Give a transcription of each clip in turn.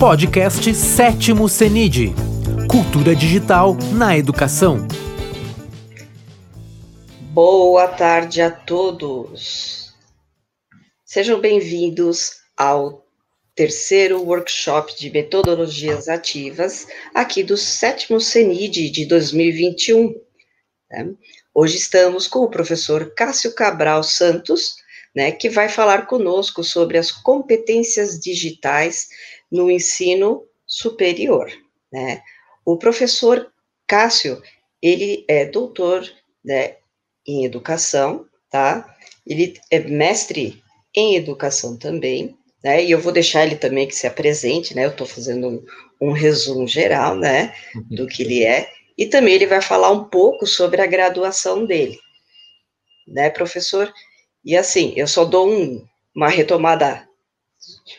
Podcast Sétimo CENID Cultura Digital na Educação. Boa tarde a todos. Sejam bem-vindos ao terceiro workshop de metodologias ativas aqui do sétimo CENID de 2021. Né? Hoje estamos com o professor Cássio Cabral Santos, né, que vai falar conosco sobre as competências digitais no ensino superior. Né? O professor Cássio, ele é doutor né, em educação, tá? Ele é mestre em educação também, né? E eu vou deixar ele também que se apresente, né? Eu estou fazendo um, um, resumo geral, né, do que ele é. E também ele vai falar um pouco sobre a graduação dele, né, professor? E assim, eu só dou um, uma retomada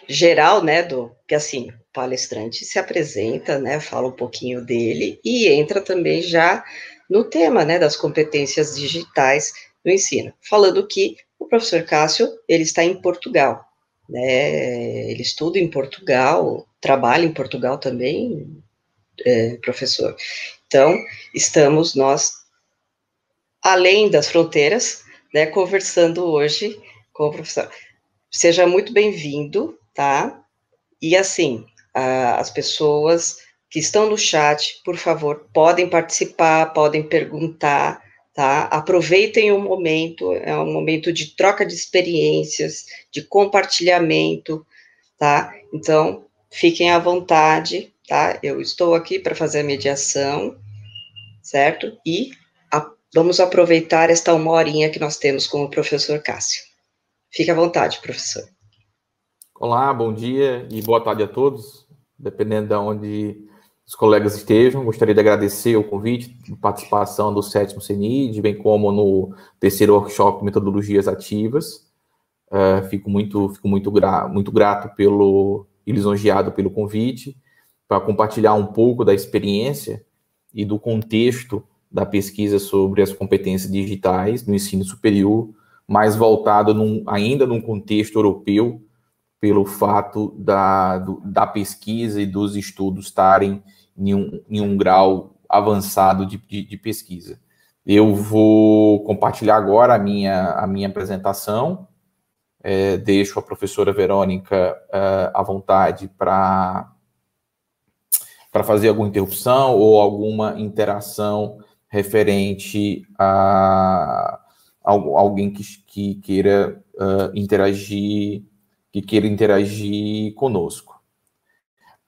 geral, né, do que assim, o palestrante se apresenta, né, fala um pouquinho dele e entra também já no tema, né, das competências digitais no ensino, falando que o professor Cássio, ele está em Portugal, né, ele estuda em Portugal, trabalha em Portugal também, é, professor. Então, estamos nós, além das fronteiras, né, conversando hoje com o professor. Seja muito bem-vindo, tá? E assim, as pessoas que estão no chat, por favor, podem participar, podem perguntar, tá? Aproveitem o momento, é um momento de troca de experiências, de compartilhamento, tá? Então, fiquem à vontade, tá? Eu estou aqui para fazer a mediação, certo? E a, vamos aproveitar esta uma horinha que nós temos com o professor Cássio. Fique à vontade, professor. Olá, bom dia e boa tarde a todos, dependendo de onde os colegas estejam. Gostaria de agradecer o convite de participação do sétimo CENID, bem como no terceiro workshop Metodologias Ativas. Uh, fico muito, fico muito, gra muito grato pelo e lisonjeado pelo convite para compartilhar um pouco da experiência e do contexto da pesquisa sobre as competências digitais no ensino superior, mais voltado num, ainda num contexto europeu, pelo fato da, do, da pesquisa e dos estudos estarem em um, em um grau avançado de, de, de, pesquisa. Eu vou compartilhar agora a minha, a minha apresentação, é, deixo a professora Verônica é, à vontade para fazer alguma interrupção ou alguma interação referente a, a alguém que, que queira uh, interagir que queira interagir conosco.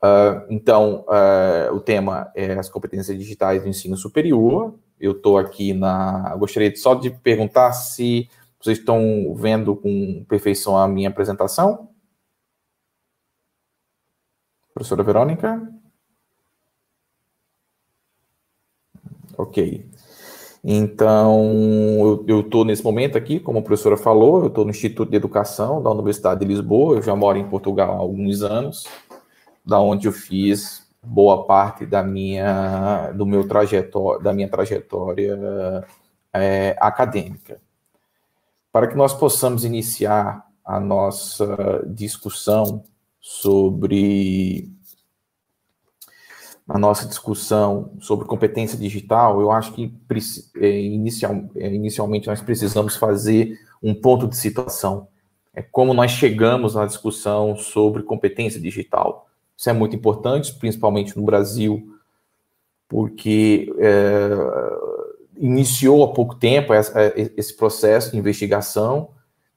Uh, então, uh, o tema é as competências digitais do ensino superior. Eu estou aqui na. Gostaria só de perguntar se vocês estão vendo com perfeição a minha apresentação. Professora Verônica? Ok. Então, eu estou nesse momento aqui, como a professora falou, eu estou no Instituto de Educação da Universidade de Lisboa, eu já moro em Portugal há alguns anos, da onde eu fiz boa parte da minha, do meu trajetória, da minha trajetória é, acadêmica. Para que nós possamos iniciar a nossa discussão sobre a nossa discussão sobre competência digital, eu acho que é, inicial, é, inicialmente nós precisamos fazer um ponto de situação. É como nós chegamos na discussão sobre competência digital. Isso é muito importante, principalmente no Brasil, porque é, iniciou há pouco tempo essa, esse processo de investigação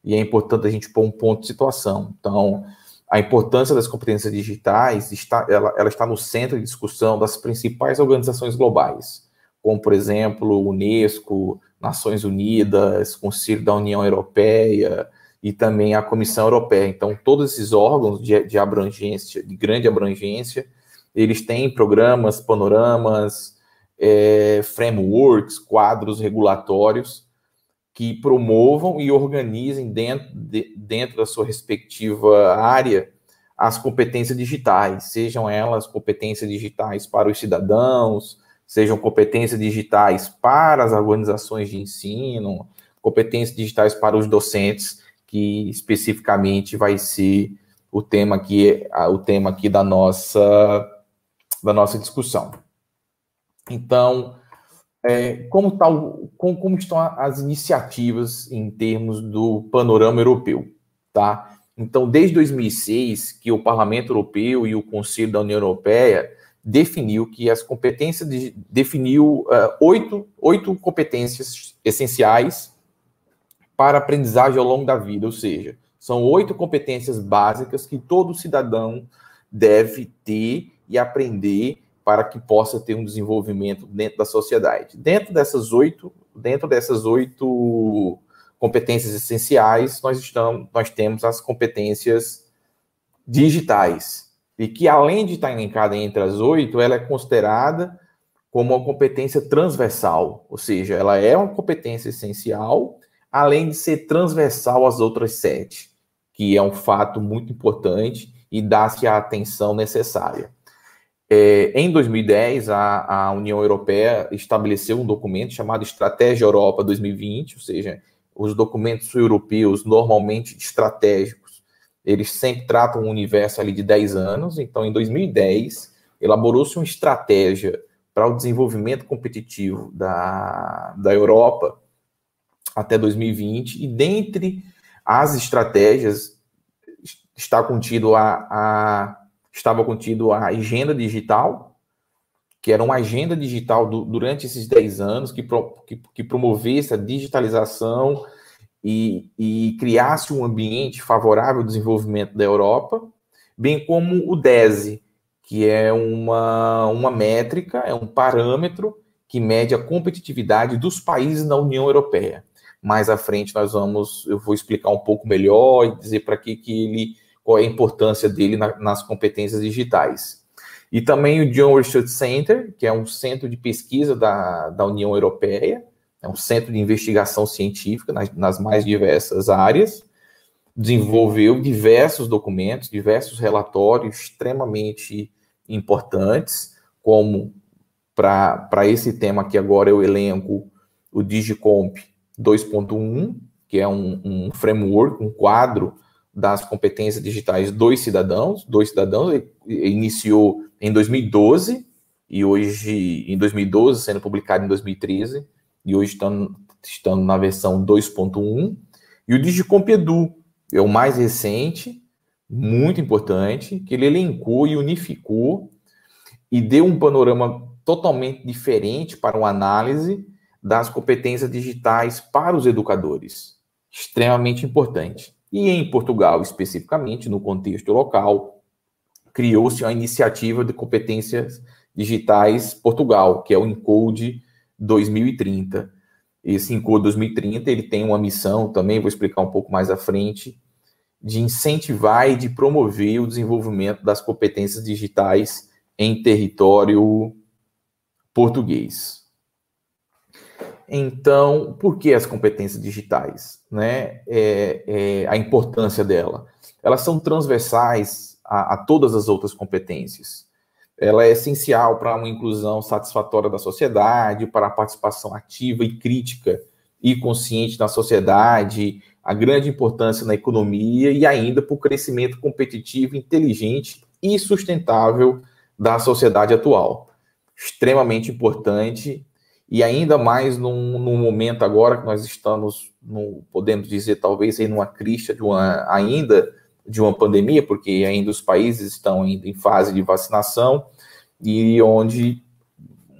e é importante a gente pôr um ponto de situação. Então, a importância das competências digitais está, ela, ela está no centro de discussão das principais organizações globais, como, por exemplo, Unesco, Nações Unidas, Conselho da União Europeia e também a Comissão Europeia. Então, todos esses órgãos de, de abrangência, de grande abrangência, eles têm programas, panoramas, é, frameworks, quadros regulatórios que promovam e organizem dentro, de, dentro da sua respectiva área as competências digitais, sejam elas competências digitais para os cidadãos, sejam competências digitais para as organizações de ensino, competências digitais para os docentes, que especificamente vai ser o tema aqui, o tema aqui da nossa da nossa discussão. Então, é, como, tá como, como, estão as iniciativas em termos do panorama europeu, tá? Então, desde 2006, que o Parlamento Europeu e o Conselho da União Europeia definiu que as competências de, definiu uh, oito, oito competências essenciais para aprendizagem ao longo da vida, ou seja, são oito competências básicas que todo cidadão deve ter e aprender para que possa ter um desenvolvimento dentro da sociedade. Dentro dessas oito, dentro dessas oito competências essenciais, nós estamos, nós temos as competências digitais e que além de estar elencada entre as oito, ela é considerada como uma competência transversal, ou seja, ela é uma competência essencial, além de ser transversal às outras sete, que é um fato muito importante e dá-se a atenção necessária. É, em 2010, a, a, União Europeia estabeleceu um documento chamado Estratégia Europa 2020, ou seja, os documentos europeus normalmente estratégicos, eles sempre tratam um universo ali de 10 anos. Então, em 2010, elaborou-se uma estratégia para o desenvolvimento competitivo da, da Europa até 2020, e dentre as estratégias está contido a, a estava contido a agenda digital, que era uma agenda digital do, durante esses 10 anos, que, pro, que, que promovesse a digitalização e, e criasse um ambiente favorável ao desenvolvimento da Europa, bem como o DESE, que é uma, uma métrica, é um parâmetro que mede a competitividade dos países na União Europeia. Mais à frente nós vamos, eu vou explicar um pouco melhor e dizer para que, que ele qual é a importância dele na, nas competências digitais. E também o John Research Center, que é um centro de pesquisa da, da União Europeia, é um centro de investigação científica nas, nas mais diversas áreas, desenvolveu diversos documentos, diversos relatórios extremamente importantes, como para esse tema que agora eu elenco o Digicomp 2.1, que é um, um framework, um quadro das competências digitais dos cidadãos, dois cidadãos, iniciou em 2012 e hoje, em 2012, sendo publicado em 2013, e hoje estamos, estamos na versão 2.1. E o Digicomp Edu é o mais recente, muito importante, que ele elencou e unificou e deu um panorama totalmente diferente para uma análise das competências digitais para os educadores. Extremamente importante. E em Portugal, especificamente, no contexto local, criou-se a iniciativa de competências digitais Portugal, que é o Encode 2030. Esse Encode 2030 ele tem uma missão, também vou explicar um pouco mais à frente, de incentivar e de promover o desenvolvimento das competências digitais em território português. Então, por que as competências digitais? Né? É, é, a importância dela. Elas são transversais a, a, todas as outras competências. Ela é essencial para uma inclusão satisfatória da sociedade, para a participação ativa e crítica e consciente na sociedade, a grande importância na economia e ainda para o crescimento competitivo, inteligente e sustentável da sociedade atual. Extremamente importante e ainda mais num, num, momento agora que nós estamos, podemos dizer, talvez em uma crista de uma, ainda de uma pandemia, porque ainda os países estão em fase de vacinação, e onde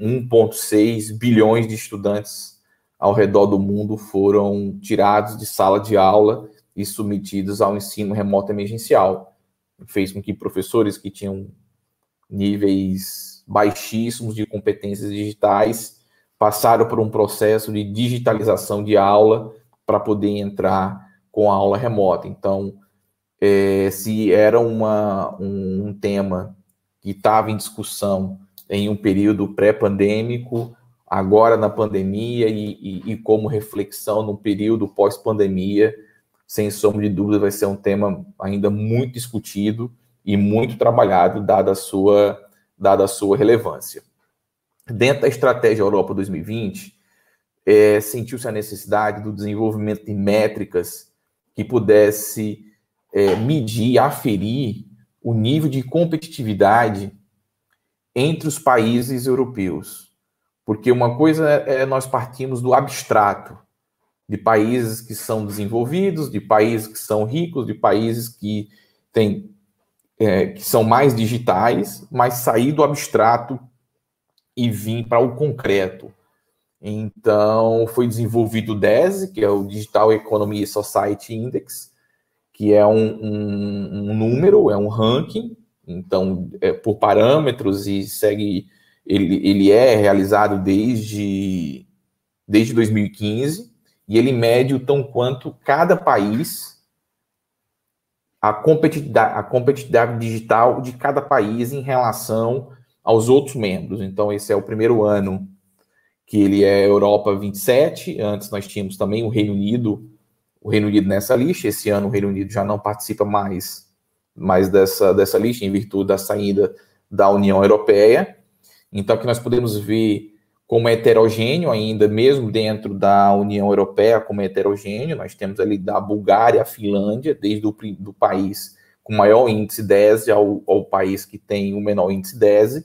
1,6 bilhões de estudantes ao redor do mundo foram tirados de sala de aula e submetidos ao ensino remoto emergencial. Fez com que professores que tinham níveis baixíssimos de competências digitais passaram por um processo de digitalização de aula para poder entrar com a aula remota. Então, é, se era uma, um, um tema que estava em discussão em um período pré-pandêmico, agora na pandemia e, e, e, como reflexão no período pós-pandemia, sem sombra de dúvida, vai ser um tema ainda muito discutido e muito trabalhado, dada a sua, dada a sua relevância dentro da estratégia Europa 2020, é, sentiu-se a necessidade do desenvolvimento de métricas que pudesse é, medir, aferir o nível de competitividade entre os países europeus. Porque uma coisa é nós partimos do abstrato, de países que são desenvolvidos, de países que são ricos, de países que têm é, que são mais digitais, mas sair do abstrato e vir para o concreto. Então, foi desenvolvido o DESE, que é o Digital Economy Society Index, que é um, um, um número, é um ranking, então, é por parâmetros e segue, ele, ele é realizado desde, desde 2015, e ele mede o tão quanto cada país, a competitividade, a competitividade digital de cada país em relação aos outros membros. Então, esse é o primeiro ano que ele é Europa 27, antes nós tínhamos também o Reino Unido o Reino Unido nessa lista. Esse ano o Reino Unido já não participa mais, mais dessa, dessa lista, em virtude da saída da União Europeia. Então, que nós podemos ver como heterogêneo ainda, mesmo dentro da União Europeia, como heterogêneo. Nós temos ali da Bulgária, a Finlândia, desde o do país com maior índice 10 ao, ao país que tem o menor índice 10.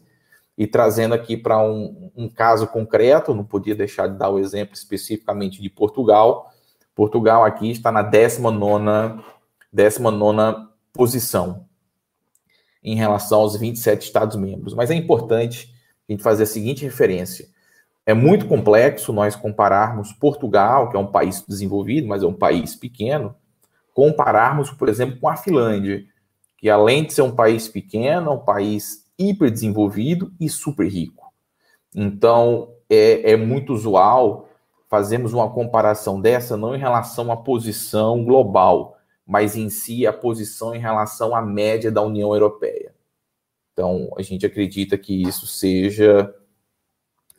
E trazendo aqui para um, um caso concreto, não podia deixar de dar o exemplo especificamente de Portugal, Portugal aqui está na 19 19 posição em relação aos 27 Estados-membros. Mas é importante a gente fazer a seguinte referência. É muito complexo nós compararmos Portugal, que é um país desenvolvido, mas é um país pequeno, compararmos, por exemplo, com a Finlândia, que além de ser um país pequeno, é um país hiperdesenvolvido e super rico. Então, é, é muito usual fazemos uma comparação dessa não em relação à posição global, mas em si a posição em relação à média da União Europeia. Então, a gente acredita que isso seja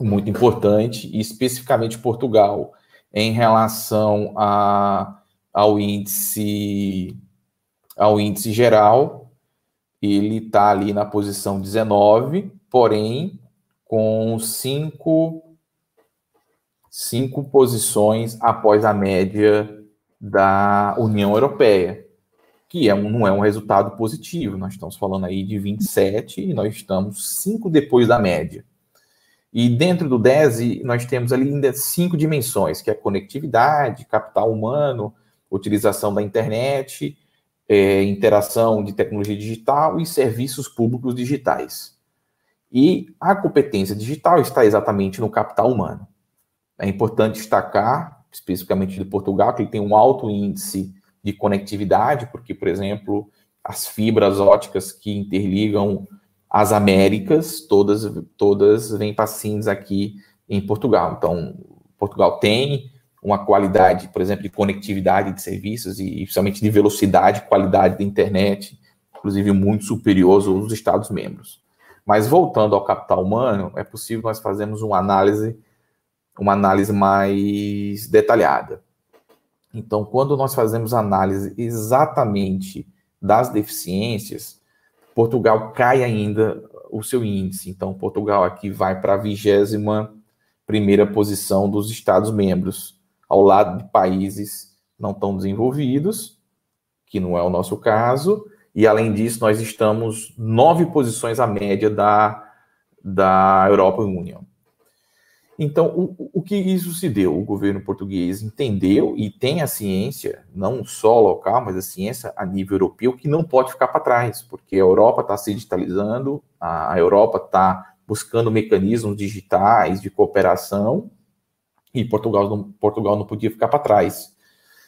muito importante, e especificamente Portugal, em relação a, ao índice ao índice geral, ele está ali na posição 19, porém com cinco cinco posições após a média da União Europeia, que é um, não é um resultado positivo. Nós estamos falando aí de 27 e nós estamos cinco depois da média. E dentro do DESE, nós temos ali ainda cinco dimensões, que é conectividade, capital humano, utilização da internet, é, interação de tecnologia digital e serviços públicos digitais. E a competência digital está exatamente no capital humano. É importante destacar, especificamente de Portugal, que ele tem um alto índice de conectividade, porque, por exemplo, as fibras óticas que interligam as Américas, todas, todas vêm passinhos aqui em Portugal. Então, Portugal tem uma qualidade, por exemplo, de conectividade de serviços e principalmente de velocidade, qualidade da internet, inclusive muito superior aos Estados-membros. Mas voltando ao capital humano, é possível nós fazermos uma análise uma análise mais detalhada. Então, quando nós fazemos análise exatamente das deficiências, Portugal cai ainda o seu índice. Então, Portugal aqui vai para a vigésima primeira posição dos Estados-membros, ao lado de países não tão desenvolvidos, que não é o nosso caso, e além disso, nós estamos nove posições à média da, da Europa União. Então, o, o que isso se deu? O governo português entendeu e tem a ciência, não só local, mas a ciência a nível europeu, que não pode ficar para trás, porque a Europa está se digitalizando, a Europa está buscando mecanismos digitais de cooperação e Portugal não, Portugal não podia ficar para trás.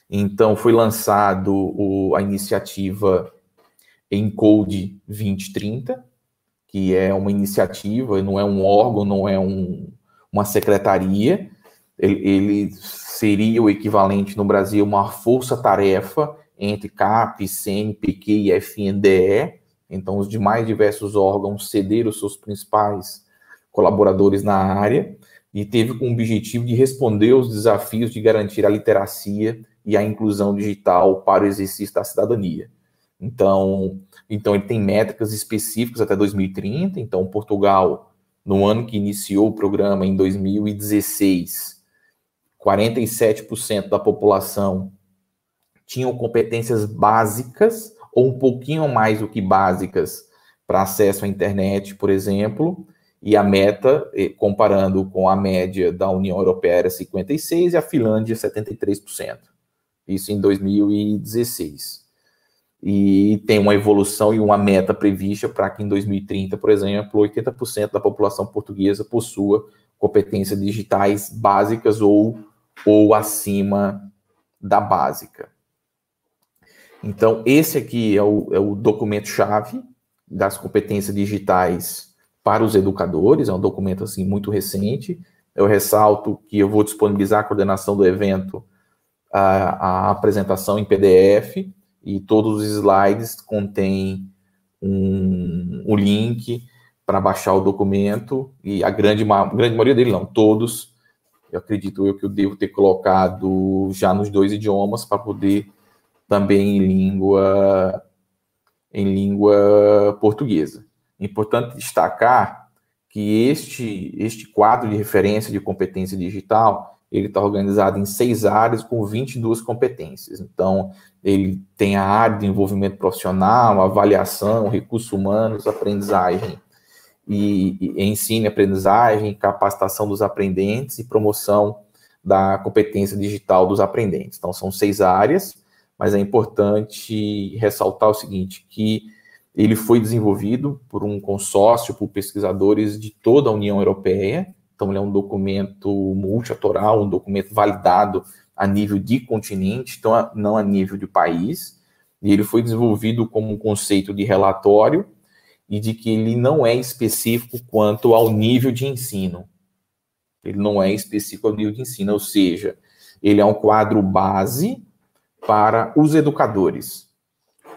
Então, foi lançado o, a iniciativa Encode 2030, que é uma iniciativa, não é um órgão, não é um, uma secretaria, ele, ele seria o equivalente no Brasil uma força-tarefa entre CAP, CNPq e. FNDE, então os demais diversos órgãos cederam seus principais colaboradores na área e teve como objetivo de responder aos desafios de garantir a literacia e a inclusão digital para o exercício da cidadania. Então, então ele tem métricas específicas até 2030, então Portugal no ano que iniciou o programa, em 2016, 47% da população tinham competências básicas, ou um pouquinho mais do que básicas, para acesso à internet, por exemplo, e a meta, comparando com a média da União Europeia, era 56% e a Finlândia 73%. Isso em 2016. E tem uma evolução e uma meta prevista para que em 2030, por exemplo, 80% da população portuguesa possua competências digitais básicas ou, ou acima da básica. Então, esse aqui é o, é o documento-chave das competências digitais para os educadores, é um documento assim muito recente. Eu ressalto que eu vou disponibilizar a coordenação do evento, a, a apresentação em PDF, e todos os slides contêm um, um link para baixar o documento, e a grande, a grande maioria deles, não, todos, eu acredito eu que eu devo ter colocado já nos dois idiomas para poder também em língua em língua portuguesa. Importante destacar que este, este quadro de referência de competência digital, ele está organizado em seis áreas com 22 competências. Então, ele tem a área de envolvimento profissional, avaliação, recursos humanos, aprendizagem e, e ensino e aprendizagem, capacitação dos aprendentes e promoção da competência digital dos aprendentes. Então, são seis áreas, mas é importante ressaltar o seguinte, que ele foi desenvolvido por um consórcio, por pesquisadores de toda a União Europeia. Então, ele é um documento multilateral, um documento validado a nível de continente, então não a nível de país. E ele foi desenvolvido como um conceito de relatório e de que ele não é específico quanto ao nível de ensino. Ele não é específico ao nível de ensino, ou seja, ele é um quadro base para os educadores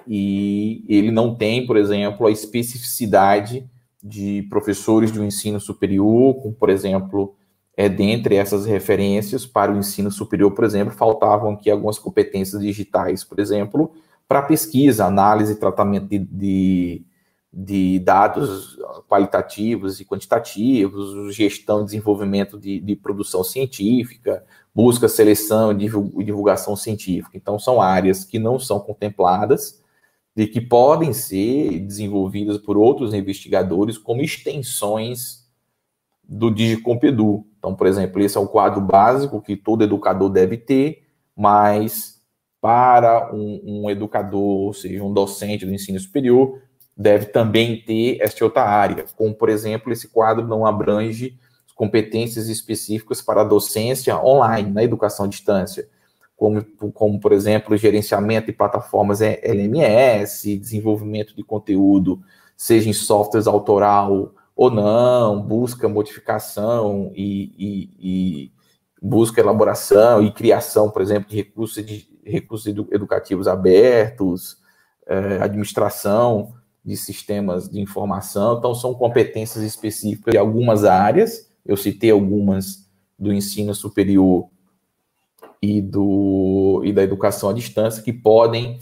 e ele não tem, por exemplo, a especificidade de professores de um ensino superior, como, por exemplo, é, dentre essas referências para o ensino superior, por exemplo, faltavam aqui algumas competências digitais, por exemplo, para pesquisa, análise e tratamento de, de, de, dados qualitativos e quantitativos, gestão e desenvolvimento de, de produção científica, busca, seleção e divulgação científica. Então, são áreas que não são contempladas de que podem ser desenvolvidas por outros investigadores como extensões do Digicompedu. Então, por exemplo, esse é o quadro básico que todo educador deve ter, mas para um, um educador, ou seja, um docente do ensino superior, deve também ter esta outra área, como, por exemplo, esse quadro não abrange competências específicas para a docência online, na educação à distância como, como, por exemplo, gerenciamento de plataformas LMS, desenvolvimento de conteúdo, seja em softwares autoral ou não, busca modificação e, e, e busca elaboração e criação, por exemplo, de recursos, de, recursos educativos abertos, eh, administração de sistemas de informação. Então, são competências específicas de algumas áreas. Eu citei algumas do ensino superior e, do, e da educação à distância que podem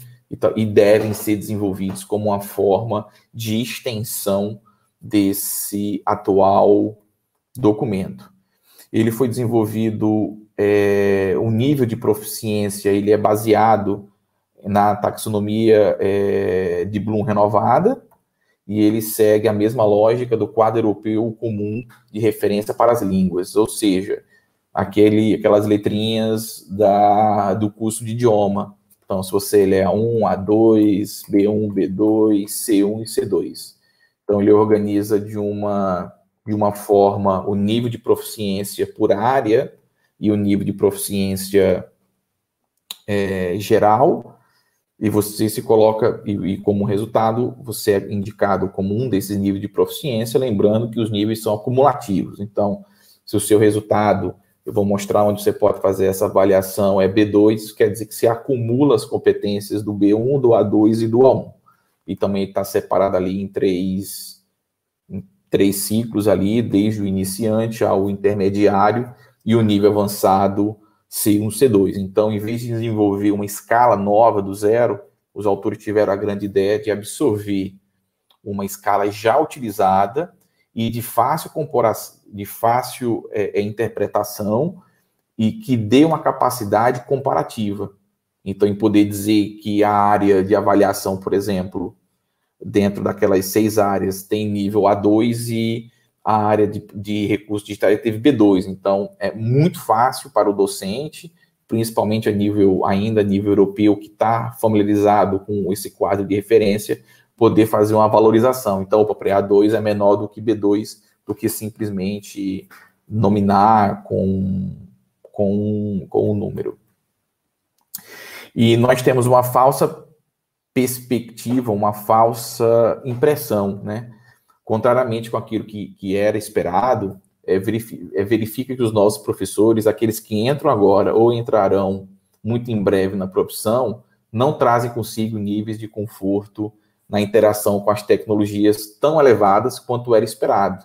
e, devem ser desenvolvidos como uma forma de extensão desse atual documento. Ele foi desenvolvido, é, o nível de proficiência ele é baseado na taxonomia é, de Bloom renovada, e ele segue a mesma lógica do quadro europeu comum de referência para as línguas, ou seja, aquele, aquelas letrinhas da, do curso de idioma. Então, se você lê A1, A2, B1, B2, C1 e C2. Então, ele organiza de uma, de uma forma o nível de proficiência por área e o nível de proficiência é, geral, e você se coloca, e, e, como resultado, você é indicado como um desses níveis de proficiência, lembrando que os níveis são acumulativos. Então, se o seu resultado eu vou mostrar onde você pode fazer essa avaliação. É B2, isso quer dizer que você acumula as competências do B1, do A2 e do A1. E também está separado ali em três, em três ciclos ali, desde o iniciante ao intermediário e o nível avançado C1, C2. Então, em vez de desenvolver uma escala nova do zero, os autores tiveram a grande ideia de absorver uma escala já utilizada e de fácil de fácil é, é, interpretação e que dê uma capacidade comparativa. Então, em poder dizer que a área de avaliação, por exemplo, dentro daquelas seis áreas, tem nível A2 e a área de, de recursos digitais teve B2. Então, é muito fácil para o docente, principalmente a nível, ainda a nível europeu, que está familiarizado com esse quadro de referência, poder fazer uma valorização. Então, o A2 é menor do que B2, do que simplesmente nominar com, com, com um número. E nós temos uma falsa perspectiva, uma falsa impressão, né? Contrariamente com aquilo que, que era esperado, é, verifica, é, verifica que os nossos professores, aqueles que entram agora ou entrarão muito em breve na profissão, não trazem consigo níveis de conforto na interação com as tecnologias tão elevadas quanto era esperado.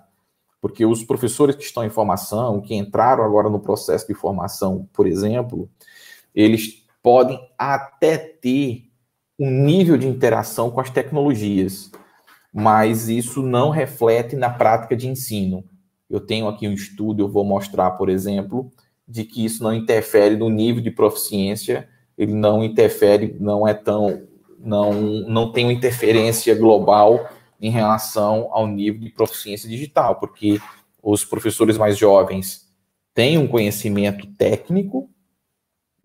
Porque os professores que estão em formação, que entraram agora no processo de formação, por exemplo, eles podem até ter um nível de interação com as tecnologias, mas isso não reflete na prática de ensino. Eu tenho aqui um estudo, eu vou mostrar, por exemplo, de que isso não interfere no nível de proficiência, ele não interfere, não é tão, não, não tem uma interferência global em relação ao nível de proficiência digital, porque os professores mais jovens têm um conhecimento técnico,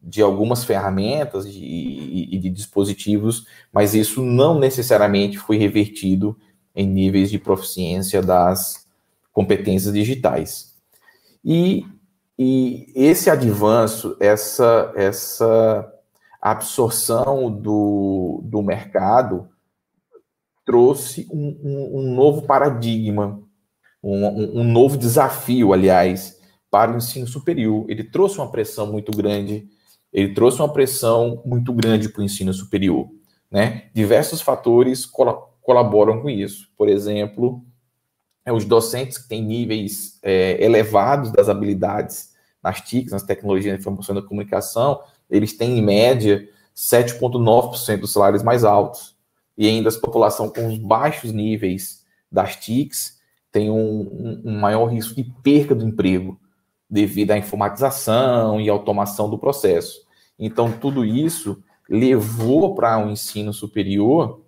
de algumas ferramentas e de, dispositivos, mas isso não necessariamente foi revertido em níveis de proficiência das competências digitais. E, e esse advanço, essa, essa absorção do, do mercado, trouxe um, um, um novo paradigma, um, um novo desafio, aliás, para o ensino superior. Ele trouxe uma pressão muito grande ele trouxe uma pressão muito grande para o ensino superior. Né? Diversos fatores col colaboram com isso. Por exemplo, é, os docentes que têm níveis é, elevados das habilidades nas TICs, nas tecnologias de informação e da comunicação, eles têm, em média, 7,9% dos salários mais altos. E ainda a população com os baixos níveis das TICs tem um, um, maior risco de perca do emprego devido à informatização e automação do processo. Então, tudo isso levou para o um ensino superior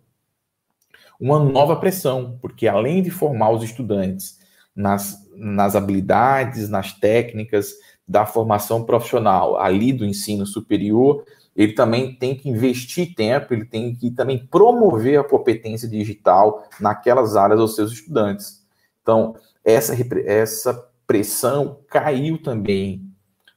uma nova pressão, porque além de formar os estudantes nas, nas habilidades, nas técnicas da formação profissional ali do ensino superior, ele também tem que investir tempo, ele tem que também promover a competência digital naquelas áreas dos seus estudantes. Então, essa, essa pressão caiu também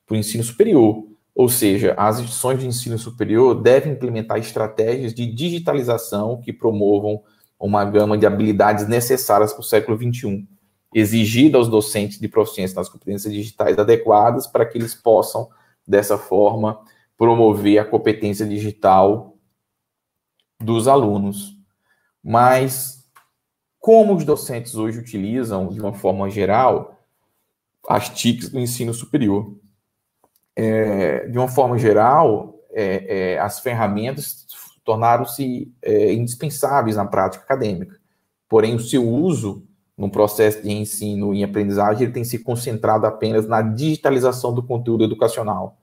para o ensino superior. Ou seja, as instituições de ensino superior devem implementar estratégias de digitalização que promovam uma gama de habilidades necessárias para o século XXI, exigida aos docentes de proficiência nas competências digitais adequadas para que eles possam, dessa forma, promover a competência digital dos alunos. Mas como os docentes hoje utilizam, de uma forma geral, as TICs do ensino superior? é, de uma forma geral, é, é, as ferramentas tornaram-se é, indispensáveis na prática acadêmica. Porém, o seu uso no processo de ensino e aprendizagem ele tem se concentrado apenas na digitalização do conteúdo educacional.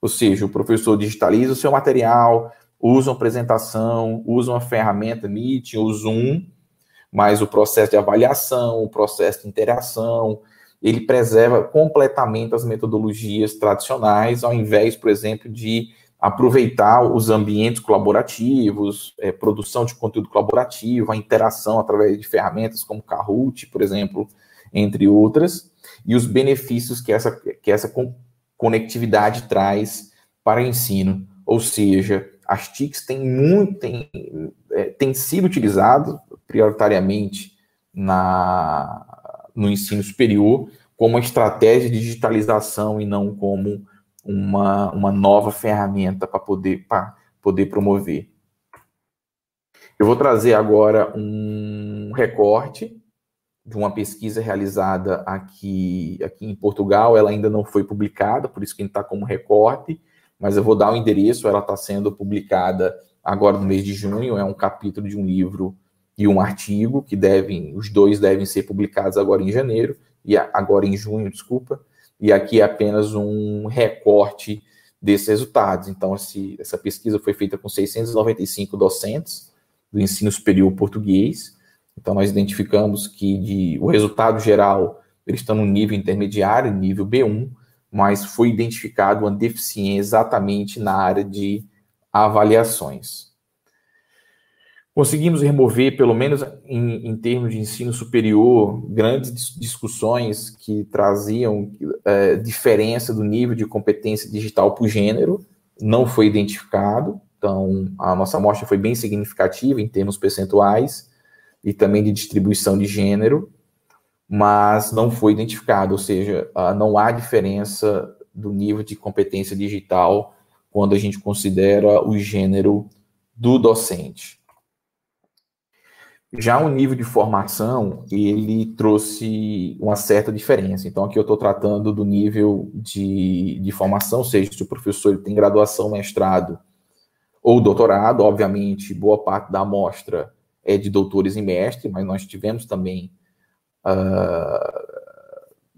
Ou seja, o professor digitaliza o seu material, usa uma apresentação, usa uma ferramenta Meet ou Zoom, mas o processo de avaliação, o processo de interação, ele preserva completamente as metodologias tradicionais, ao invés, por exemplo, de aproveitar os ambientes colaborativos, é, produção de conteúdo colaborativo, a interação através de ferramentas como Kahoot, por exemplo, entre outras, e os benefícios que essa, que essa conectividade traz para o ensino. Ou seja, as TICs têm muito, têm, é, têm sido utilizadas prioritariamente na, no ensino superior como uma estratégia de digitalização e não como uma, uma nova ferramenta para poder, poder promover. Eu vou trazer agora um recorte de uma pesquisa realizada aqui, aqui em Portugal. Ela ainda não foi publicada, por isso que está como recorte, mas eu vou dar o endereço. Ela está sendo publicada agora no mês de junho. É um capítulo de um livro e um artigo que devem, os dois devem ser publicados agora em janeiro e agora em junho, desculpa. E aqui é apenas um recorte desses resultados. Então, esse, essa pesquisa foi feita com 695 docentes do ensino superior português. Então, nós identificamos que de, o resultado geral eles estão no nível intermediário, nível B1, mas foi identificado uma deficiência exatamente na área de avaliações. Conseguimos remover, pelo menos em, em termos de ensino superior, grandes discussões que traziam é, diferença do nível de competência digital por gênero, não foi identificado. Então, a nossa amostra foi bem significativa em termos percentuais e também de distribuição de gênero, mas não foi identificado, ou seja, não há diferença do nível de competência digital quando a gente considera o gênero do docente. Já o nível de formação, ele trouxe uma certa diferença. Então, aqui eu estou tratando do nível de, de formação, ou seja, se o professor tem graduação, mestrado ou doutorado, obviamente, boa parte da amostra é de doutores e mestre, mas nós tivemos também uh,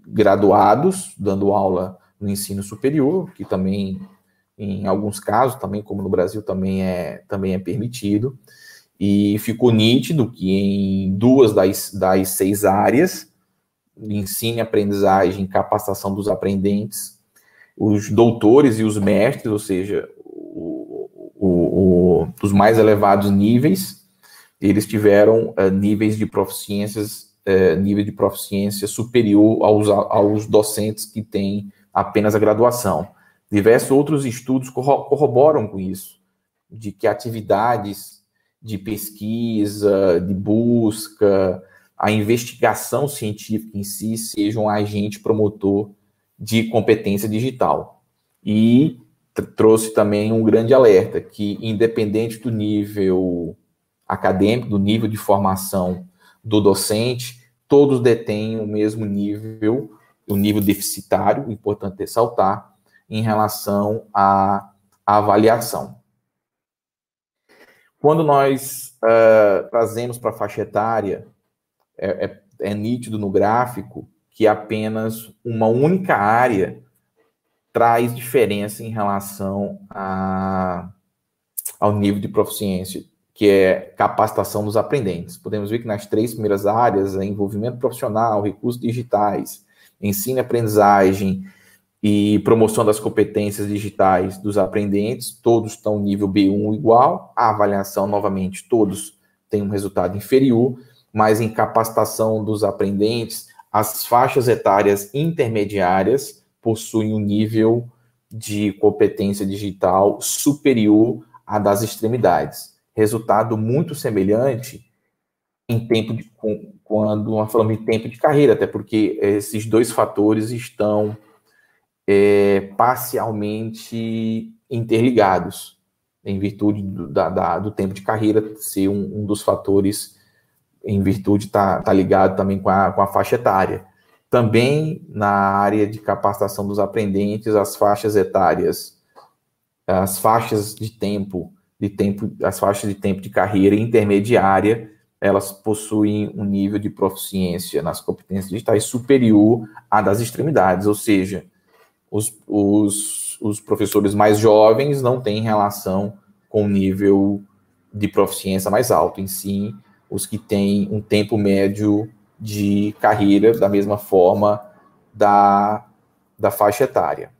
graduados dando aula no ensino superior, que também, em alguns casos, também como no Brasil, também é, também é permitido e ficou nítido que em duas das, das seis áreas, ensino, aprendizagem, capacitação dos aprendentes, os doutores e os mestres, ou seja, o, o, o, os mais elevados níveis, eles tiveram uh, níveis de proficiências, uh, nível de proficiência superior aos, aos docentes que têm apenas a graduação. Diversos outros estudos corroboram com isso, de que atividades de pesquisa, de busca, a investigação científica em si seja um agente promotor de competência digital. E trouxe também um grande alerta que, independente do nível acadêmico, do nível de formação do docente, todos detêm o mesmo nível, o nível deficitário, importante ressaltar, em relação à avaliação. Quando nós uh, trazemos para a faixa etária, é, é, é nítido no gráfico que apenas uma única área traz diferença em relação a, ao nível de proficiência, que é capacitação dos aprendentes. Podemos ver que nas três primeiras áreas, é envolvimento profissional, recursos digitais, ensino e aprendizagem e promoção das competências digitais dos aprendentes, todos estão nível B1 igual, a avaliação, novamente, todos têm um resultado inferior, mas em capacitação dos aprendentes, as faixas etárias intermediárias possuem um nível de competência digital superior à das extremidades. Resultado muito semelhante em tempo de quando falamos tempo de carreira, até porque esses dois fatores estão é, parcialmente interligados, em virtude do, da, da, do tempo de carreira ser um, um dos fatores, em virtude estar tá, tá ligado também com a, com a faixa etária. Também na área de capacitação dos aprendentes, as faixas etárias, as faixas de tempo, de tempo, as faixas de tempo de carreira intermediária, elas possuem um nível de proficiência nas competências digitais superior à das extremidades, ou seja, os, os, os professores mais jovens não têm relação com o nível de proficiência mais alto, em si, os que têm um tempo médio de carreira da mesma forma da, da faixa etária.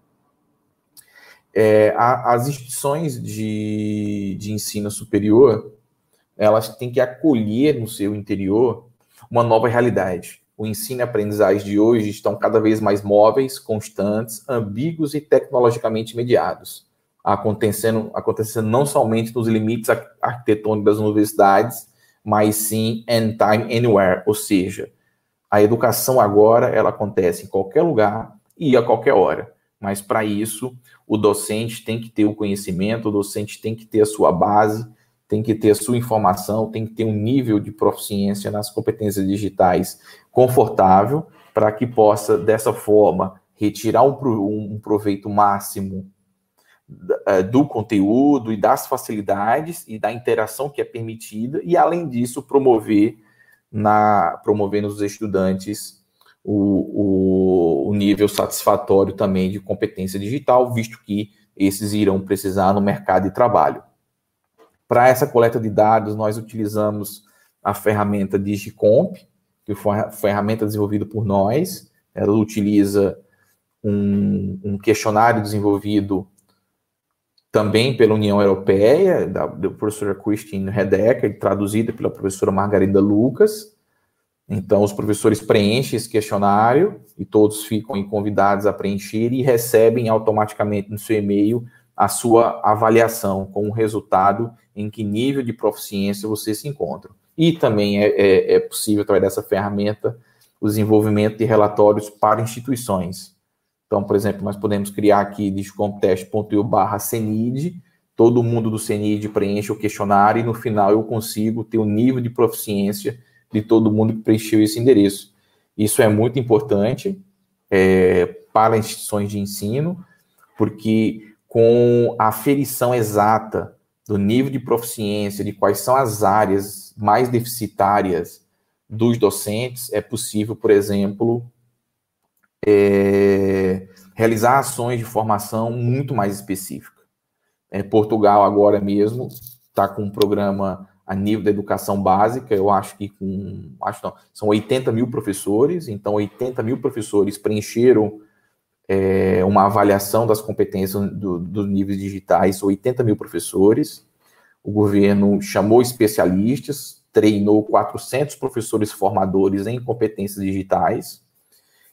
É, a, as instituições de, de ensino superior, elas têm que acolher no seu interior uma nova realidade o ensino e aprendizagem de hoje estão cada vez mais móveis, constantes, ambíguos e tecnologicamente mediados, acontecendo, acontecendo não somente nos limites arquitetônicos das universidades, mas sim anytime, anywhere, ou seja, a educação agora ela acontece em qualquer lugar e a qualquer hora. Mas para isso, o docente tem que ter o conhecimento, o docente tem que ter a sua base, tem que ter a sua informação, tem que ter um nível de proficiência nas competências digitais confortável, para que possa, dessa forma, retirar um, um proveito máximo é, do conteúdo e das facilidades e da interação que é permitida, e além disso, promover na promover nos estudantes o, o, o nível satisfatório também de competência digital, visto que esses irão precisar no mercado de trabalho. Para essa coleta de dados, nós utilizamos a ferramenta DigiComp, que foi uma ferramenta desenvolvida por nós. Ela utiliza um, um questionário desenvolvido também pela União Europeia, da, da professora Christine Redecker, traduzida pela professora Margarida Lucas. Então, os professores preenchem esse questionário e todos ficam convidados a preencher e recebem automaticamente no seu e-mail a sua avaliação com o resultado em que nível de proficiência você se encontra. E também é, é, é possível, através dessa ferramenta, o desenvolvimento de relatórios para instituições. Então, por exemplo, nós podemos criar aqui descomptest.io barra CENID, todo mundo do CENID preenche o questionário e no final eu consigo ter o nível de proficiência de todo mundo que preencheu esse endereço. Isso é muito importante é, para instituições de ensino, porque com a aferição exata do nível de proficiência, de quais são as áreas mais deficitárias dos docentes, é possível, por exemplo, é, realizar ações de formação muito mais específica. É, Portugal agora mesmo está com um programa a nível da educação básica, eu acho que com, acho não, são 80 mil professores, então 80 mil professores preencheram é, uma avaliação das competências do, dos níveis digitais, 80 mil professores, o governo chamou especialistas, treinou 400 professores formadores em competências digitais,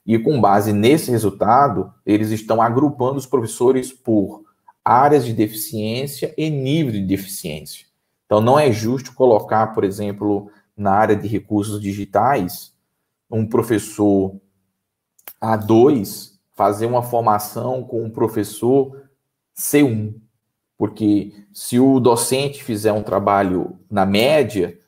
e com base nesse resultado, eles estão agrupando os professores por áreas de deficiência e nível de deficiência. Então, não é justo colocar, por exemplo, na área de recursos digitais, um professor A2 fazer uma formação com um professor C1. Porque se o docente fizer um trabalho na média,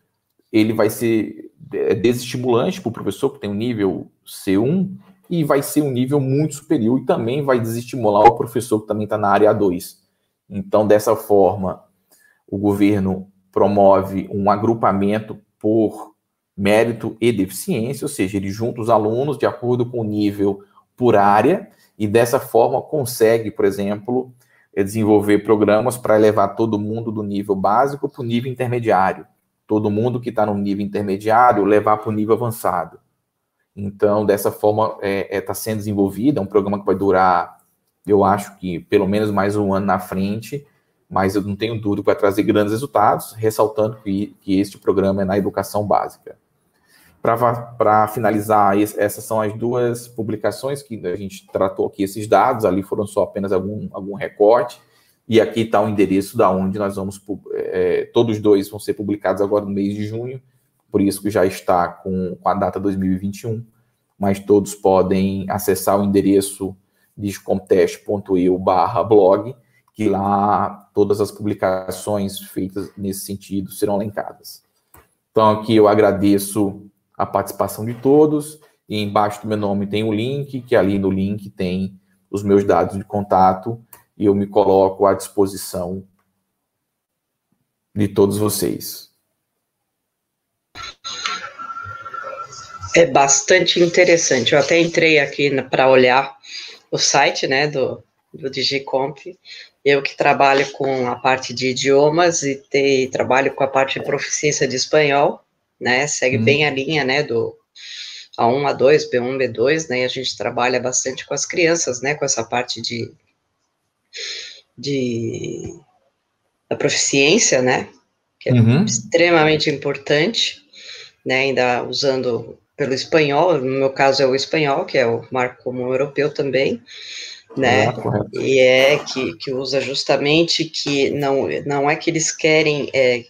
ele vai ser é, desestimulante para o professor que tem um nível C1 e vai ser um nível muito superior e também vai desestimular o professor que também está na área A2. Então, dessa forma, o governo promove um agrupamento por mérito e deficiência, ou seja, ele junta os alunos de acordo com o nível por área e dessa forma consegue, por exemplo, desenvolver programas para levar todo mundo do nível básico para o nível intermediário. Todo mundo que está no nível intermediário levar para o nível avançado. Então, dessa forma, está é, é, tá sendo desenvolvido, é um programa que vai durar, eu acho que pelo menos mais um ano na frente, mas eu não tenho dúvida que vai trazer grandes resultados, ressaltando que, que este programa é na educação básica. Para finalizar, essas são as duas publicações que a gente tratou aqui, esses dados, ali foram só apenas algum, algum recorte, e aqui está o endereço da onde nós vamos, é, todos dois vão ser publicados agora no mês de junho, por isso que já está com, com a data 2021, mas todos podem acessar o endereço discontest.eu barra blog, que lá todas as publicações feitas nesse sentido serão linkadas. Então aqui eu agradeço a participação de todos, e embaixo do meu nome tem o link, que ali no link tem os meus dados de contato, e eu me coloco à disposição de todos vocês. É bastante interessante. Eu até entrei aqui para olhar o site né, do, do Digicomp. Eu que trabalho com a parte de idiomas e te, trabalho com a parte de proficiência de espanhol, né? Segue hum. bem a linha né, do A1, A2, B1, B2, né? E a gente trabalha bastante com as crianças, né? Com essa parte de, de da proficiência, né? Que é uhum. extremamente importante, né? Ainda usando pelo espanhol, no meu caso é o espanhol, que é o marco comum europeu também, né? Ah, e é que, que usa justamente que não, não é que eles querem é,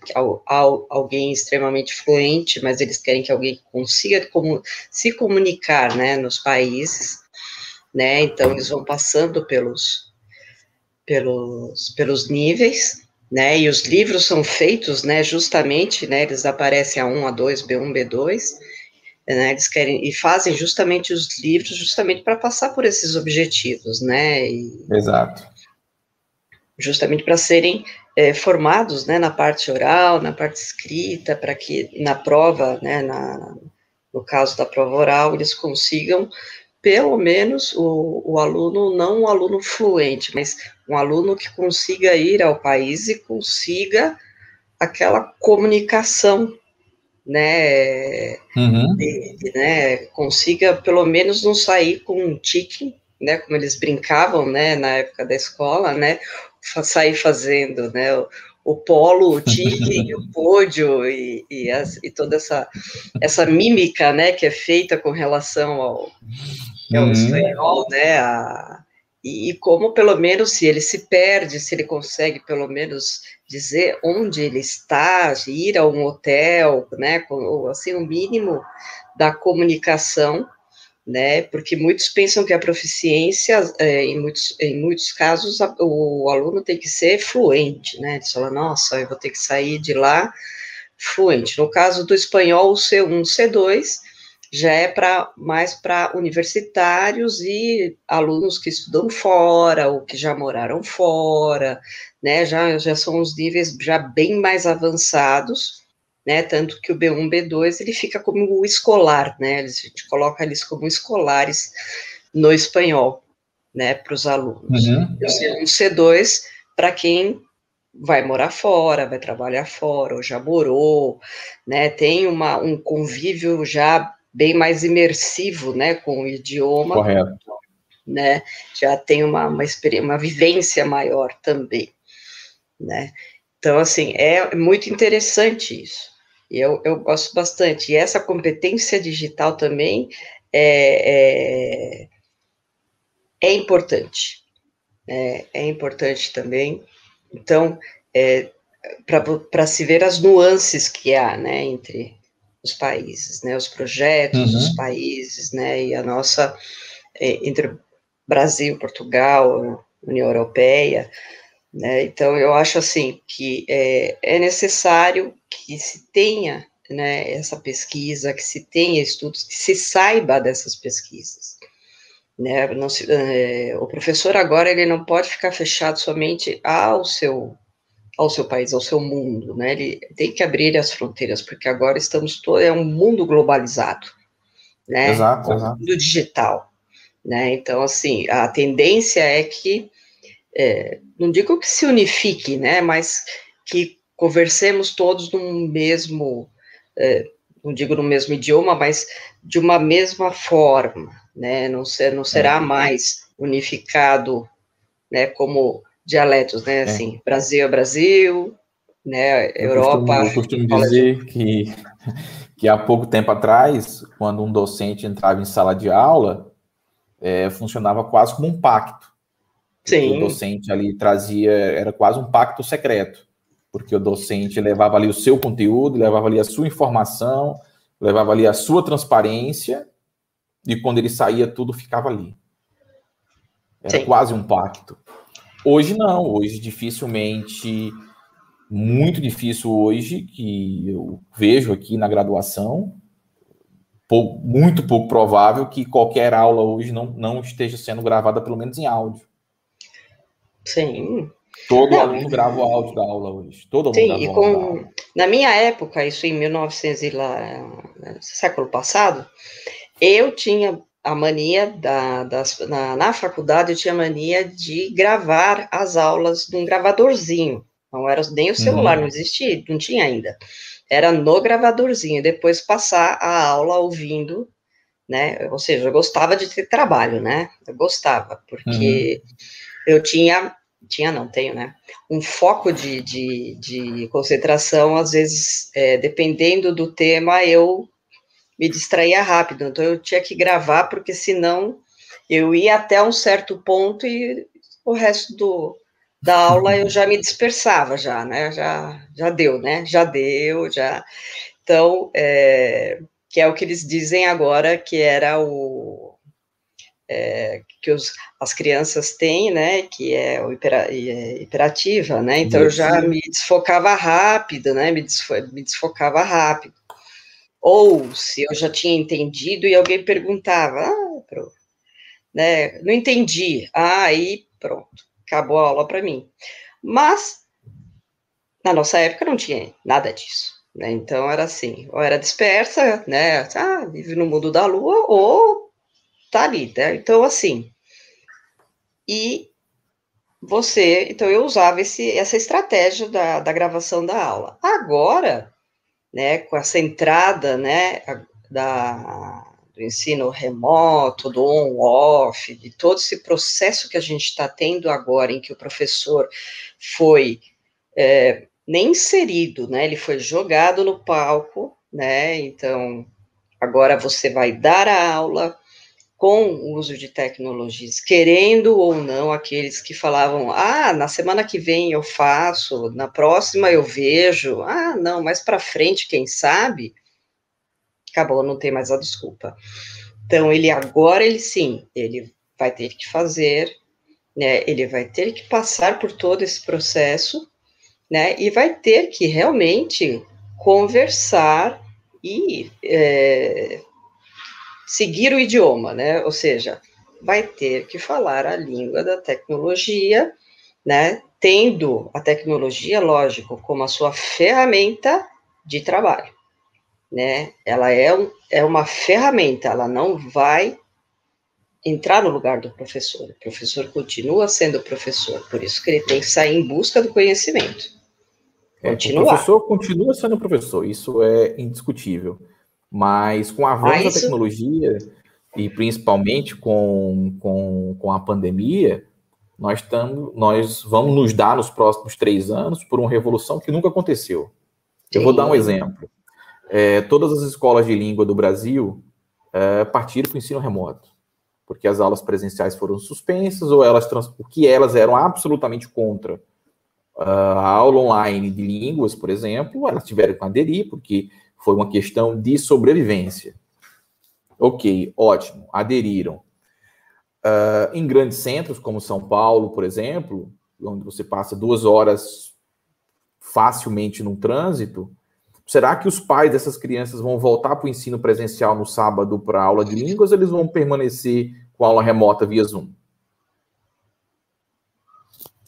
alguém extremamente fluente, mas eles querem que alguém consiga como, se comunicar, né, nos países, né? Então eles vão passando pelos pelos pelos níveis, né? E os livros são feitos, né, justamente, né, eles aparecem a 1, a 2, B1, B2, né, eles querem e fazem justamente os livros justamente para passar por esses objetivos, né? E, Exato. Justamente para serem é, formados, né, na parte oral, na parte escrita, para que na prova, né, na, no caso da prova oral, eles consigam pelo menos o, o aluno, não o aluno fluente, mas um aluno que consiga ir ao país e consiga aquela comunicação, né, uhum. né, consiga pelo menos não sair com um tique, né, como eles brincavam, né, na época da escola, né, sair fazendo, né, o, o polo, o tique, o pódio e, e, as, e, toda essa, essa mímica, né, que é feita com relação ao, ao uhum. espanhol, né, a, e, como pelo menos se ele se perde, se ele consegue pelo menos dizer onde ele está, ir a um hotel, né, ou assim, o um mínimo da comunicação, né, porque muitos pensam que a proficiência, é, em, muitos, em muitos casos, a, o aluno tem que ser fluente, né, eles falam, nossa, eu vou ter que sair de lá fluente. No caso do espanhol, o C1, C2, já é para mais para universitários e alunos que estudam fora ou que já moraram fora, né? Já, já são os níveis já bem mais avançados, né? Tanto que o B1, B2 ele fica como o escolar, né? A gente coloca eles como escolares no espanhol, né? Para os alunos. Uhum. E o C2 para quem vai morar fora, vai trabalhar fora, ou já morou, né? Tem uma, um convívio já bem mais imersivo, né, com o idioma. Correto. Né, já tem uma, uma, uma vivência maior também, né. Então, assim, é muito interessante isso. E eu, eu gosto bastante. E essa competência digital também é, é, é importante. É, é importante também. Então, é, para se ver as nuances que há, né, entre os países, né, os projetos uhum. dos países, né, e a nossa, é, entre Brasil, Portugal, União Europeia, né, então eu acho assim que é, é necessário que se tenha, né, essa pesquisa, que se tenha estudos, que se saiba dessas pesquisas, né, se, é, o professor agora ele não pode ficar fechado somente ao seu ao seu país, ao seu mundo, né? Ele tem que abrir as fronteiras, porque agora estamos todo é um mundo globalizado, né? Exato, um exato. mundo digital, né? Então, assim, a tendência é que, é, não digo que se unifique, né? Mas que conversemos todos no mesmo, é, não digo no mesmo idioma, mas de uma mesma forma, né? Não, ser, não será é. mais unificado, né? Como dialetos, né? É. Assim, Brasil é Brasil, né? Europa. Eu costumo, eu costumo dizer que, que há pouco tempo atrás, quando um docente entrava em sala de aula, é, funcionava quase como um pacto. Sim. O docente ali trazia, era quase um pacto secreto, porque o docente levava ali o seu conteúdo, levava ali a sua informação, levava ali a sua transparência, e quando ele saía, tudo ficava ali. Era Sim. quase um pacto. Hoje não, hoje dificilmente, muito difícil hoje, que eu vejo aqui na graduação, pouco, muito pouco provável que qualquer aula hoje não, não esteja sendo gravada, pelo menos em áudio. Sim. Todo não. aluno grava o áudio da aula hoje. Todo aluno Sim, e com, na minha época, isso em 1900 e lá, século passado, eu tinha a mania da, das, na, na faculdade eu tinha mania de gravar as aulas num gravadorzinho. Não era nem o celular, uhum. não existia, não tinha ainda. Era no gravadorzinho, depois passar a aula ouvindo, né? Ou seja, eu gostava de ter trabalho, né? Eu gostava, porque uhum. eu tinha, tinha não, tenho, né? Um foco de, de, de concentração, às vezes, é, dependendo do tema, eu me distraía rápido, então eu tinha que gravar, porque senão eu ia até um certo ponto e o resto do, da aula eu já me dispersava, já, né? Já, já deu, né? Já deu, já. Então, é, que é o que eles dizem agora, que era o. É, que os, as crianças têm, né, que é o hipera, é, hiperativa, né, então eu já me desfocava rápido, né, me, desfo, me desfocava rápido ou se eu já tinha entendido e alguém perguntava, ah, pronto, né, não entendi, ah, aí pronto, acabou a aula para mim. Mas, na nossa época não tinha nada disso, né, então era assim, ou era dispersa, né, ah, vive no mundo da lua, ou tá ali, né, então assim, e você, então eu usava esse, essa estratégia da, da gravação da aula. Agora, né, com essa entrada, né, da, do ensino remoto, do on-off, de todo esse processo que a gente está tendo agora, em que o professor foi é, nem inserido, né, ele foi jogado no palco, né, então agora você vai dar a aula, com o uso de tecnologias, querendo ou não, aqueles que falavam, ah, na semana que vem eu faço, na próxima eu vejo, ah, não, mais para frente, quem sabe, acabou, não tem mais a desculpa. Então, ele agora, ele sim, ele vai ter que fazer, né, ele vai ter que passar por todo esse processo, né, e vai ter que realmente conversar e é, seguir o idioma, né? Ou seja, vai ter que falar a língua da tecnologia, né? Tendo a tecnologia, lógico, como a sua ferramenta de trabalho, né? Ela é, um, é uma ferramenta, ela não vai entrar no lugar do professor. O professor continua sendo professor, por isso que ele tem que sair em busca do conhecimento. É, o professor continua sendo professor, isso é indiscutível. Mas com a avanço da tecnologia, e principalmente com, com, com a pandemia, nós, tamo, nós vamos nos dar nos próximos três anos por uma revolução que nunca aconteceu. Sim. Eu vou dar um exemplo. É, todas as escolas de língua do Brasil é, partiram para o ensino remoto, porque as aulas presenciais foram suspensas ou elas o que elas eram absolutamente contra uh, a aula online de línguas, por exemplo, elas tiveram que aderir, porque foi uma questão de sobrevivência. Ok, ótimo, aderiram. Uh, em grandes centros, como São Paulo, por exemplo, onde você passa duas horas facilmente no trânsito, será que os pais dessas crianças vão voltar para o ensino presencial no sábado para aula de línguas ou eles vão permanecer com aula remota via Zoom?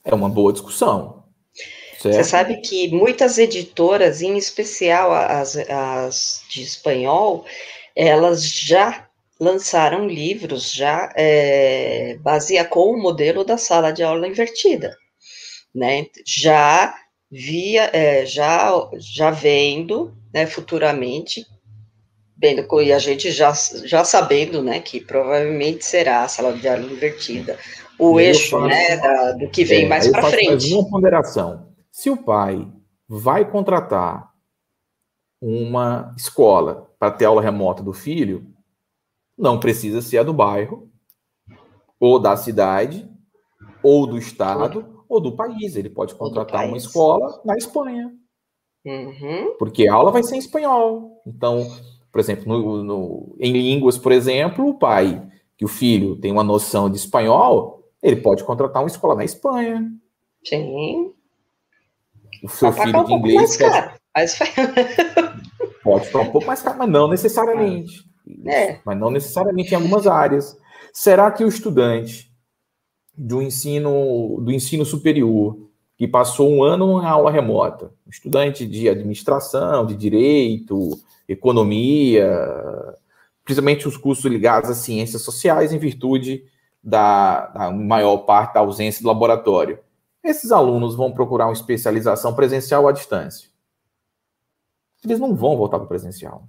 É uma boa discussão. Certo. Você sabe que muitas editoras, em especial as, as de espanhol, elas já lançaram livros já é, baseia com o modelo da sala de aula invertida, né? Já via, é, já já vendo, né? Futuramente, vendo e a gente já já sabendo, né? Que provavelmente será a sala de aula invertida, o eixo, faço, né? Da, do que vem é, mais para frente. Mais uma ponderação se o pai vai contratar uma escola para ter aula remota do filho, não precisa ser a do bairro, ou da cidade, ou do estado, ou do país. Ele pode contratar uma escola na Espanha. Uhum. Porque a aula vai ser em espanhol. Então, por exemplo, no, no, em línguas, por exemplo, o pai, que o filho tem uma noção de espanhol, ele pode contratar uma escola na Espanha. Sim o seu filho de inglês. Mas... Pode ficar um pouco mais caro, mas não necessariamente. É. Mas não necessariamente em algumas áreas. Será que o estudante do ensino, do ensino superior, que passou um ano em aula remota, estudante de administração, de direito, economia, principalmente os cursos ligados às ciências sociais, em virtude da, da maior parte da ausência do laboratório esses alunos vão procurar uma especialização presencial ou à distância? Eles não vão voltar para o presencial.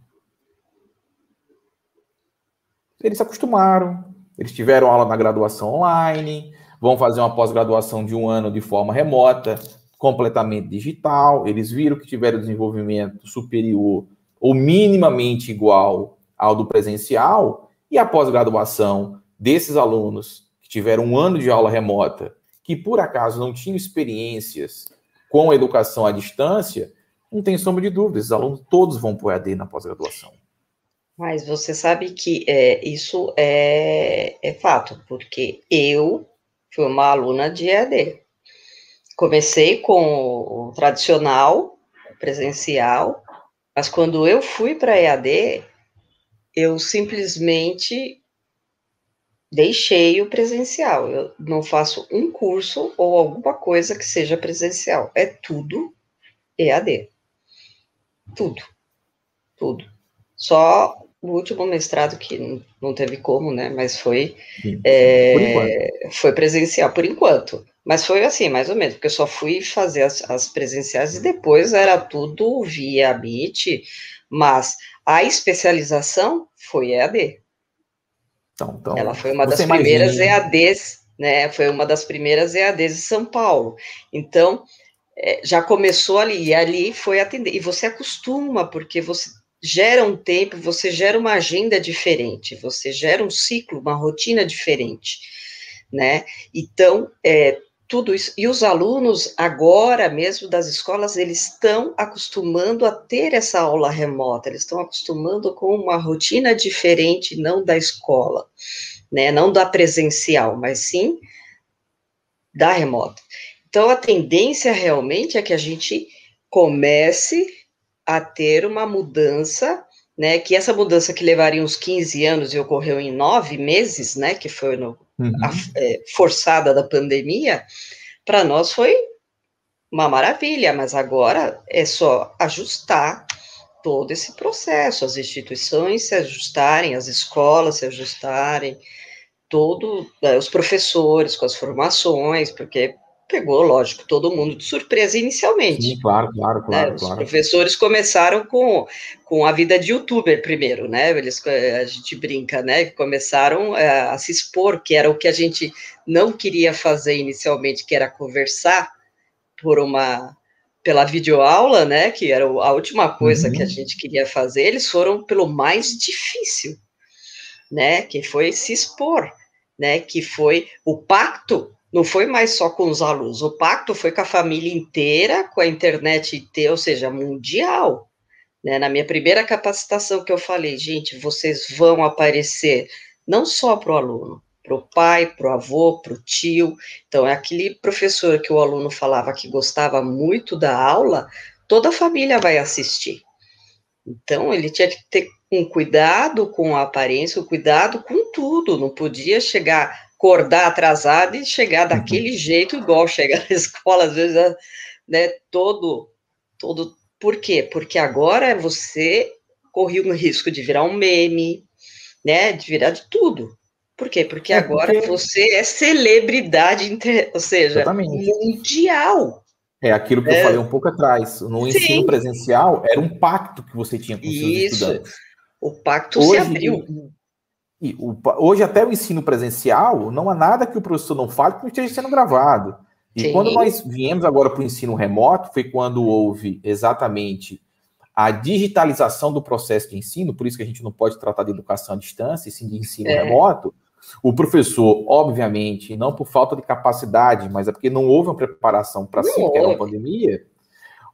Eles se acostumaram, eles tiveram aula na graduação online, vão fazer uma pós-graduação de um ano de forma remota, completamente digital, eles viram que tiveram desenvolvimento superior ou minimamente igual ao do presencial, e a pós-graduação desses alunos que tiveram um ano de aula remota que por acaso não tinham experiências com a educação à distância, não tem sombra de dúvida, esses alunos todos vão para o EAD na pós-graduação. Mas você sabe que é, isso é, é fato, porque eu fui uma aluna de EAD. Comecei com o tradicional, presencial, mas quando eu fui para EAD, eu simplesmente deixei o presencial. Eu não faço um curso ou alguma coisa que seja presencial. É tudo EAD. Tudo. Tudo. Só o último mestrado que não teve como, né? Mas foi, é, foi presencial por enquanto. Mas foi assim, mais ou menos, porque eu só fui fazer as, as presenciais e depois era tudo via Meet, mas a especialização foi EAD. Então, então, Ela foi uma das primeiras imagina... EADs, né? Foi uma das primeiras EADs de São Paulo. Então, é, já começou ali, e ali foi atender. E você acostuma, porque você gera um tempo, você gera uma agenda diferente, você gera um ciclo, uma rotina diferente, né? Então, é, tudo isso. E os alunos, agora mesmo das escolas, eles estão acostumando a ter essa aula remota, eles estão acostumando com uma rotina diferente, não da escola, né? Não da presencial, mas sim da remota. Então, a tendência realmente é que a gente comece a ter uma mudança, né? Que essa mudança que levaria uns 15 anos e ocorreu em nove meses, né? Que foi no, uhum. a, é, forçada da pandemia, para nós foi uma maravilha, mas agora é só ajustar todo esse processo, as instituições se ajustarem, as escolas se ajustarem, todo, né, os professores com as formações, porque pegou, lógico, todo mundo de surpresa inicialmente. Sim, claro, claro, claro. Né? Os claro. professores começaram com, com a vida de youtuber primeiro, né? Eles, a gente brinca, né? Começaram a, é, a se expor, que era o que a gente não queria fazer inicialmente, que era conversar por uma pela videoaula, né? Que era a última coisa uhum. que a uhum. gente queria fazer. Eles foram pelo mais difícil, né? Que foi se expor, né? Que foi o pacto não foi mais só com os alunos, o pacto foi com a família inteira, com a internet ou seja, mundial. Né? Na minha primeira capacitação que eu falei, gente, vocês vão aparecer não só para o aluno, para o pai, para o avô, para o tio. Então, é aquele professor que o aluno falava que gostava muito da aula, toda a família vai assistir. Então, ele tinha que ter um cuidado com a aparência, um cuidado com tudo, não podia chegar acordar atrasado e chegar uhum. daquele uhum. jeito, igual chegar na escola, às vezes, né, todo, todo, por quê? Porque agora você correu o risco de virar um meme, né, de virar de tudo. Por quê? Porque é agora porque... você é celebridade, ou seja, Exatamente. mundial. É aquilo que é. eu falei um pouco atrás. No Sim. ensino presencial, era um pacto que você tinha com os seus estudantes. O pacto Hoje, se abriu. E o, hoje, até o ensino presencial, não há nada que o professor não fale que não esteja sendo gravado. E Sim. quando nós viemos agora para o ensino remoto, foi quando houve exatamente a digitalização do processo de ensino, por isso que a gente não pode tratar de educação à distância, e sim de ensino é. remoto. O professor, obviamente, não por falta de capacidade, mas é porque não houve uma preparação para si, que era uma pandemia,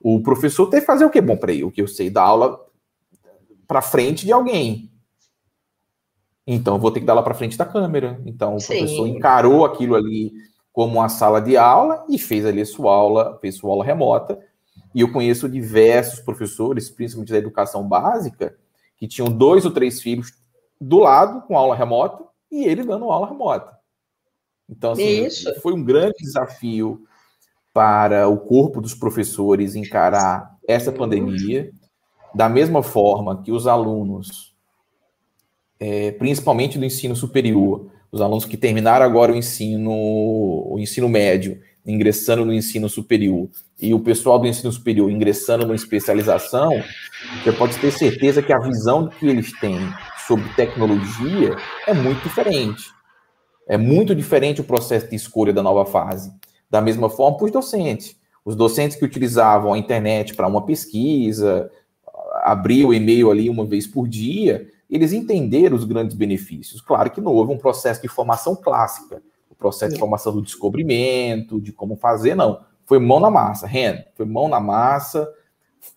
o professor tem que fazer o que é bom para ele, o que eu sei, dar aula para frente de alguém. Então, vou ter que dar lá para frente da câmera. Então, o Sim. professor encarou aquilo ali como uma sala de aula e fez ali sua aula, fez sua aula remota. E eu conheço diversos professores, principalmente da educação básica, que tinham dois ou três filhos do lado com aula remota e ele dando aula remota. Então, assim, Isso. foi um grande desafio para o corpo dos professores encarar essa pandemia, da mesma forma que os alunos é, principalmente do ensino superior, os alunos que terminaram agora o ensino, o ensino médio, ingressando no ensino superior, e o pessoal do ensino superior ingressando na especialização, você pode ter certeza que a visão que eles têm sobre tecnologia é muito diferente. É muito diferente o processo de escolha da nova fase. Da mesma forma para os docentes. Os docentes que utilizavam a internet para uma pesquisa, abrir o e-mail ali uma vez por dia, eles entenderam os grandes benefícios. Claro que não houve um processo de formação clássica, o processo de formação do descobrimento, de como fazer, não. Foi mão na massa, Ren, foi mão na massa,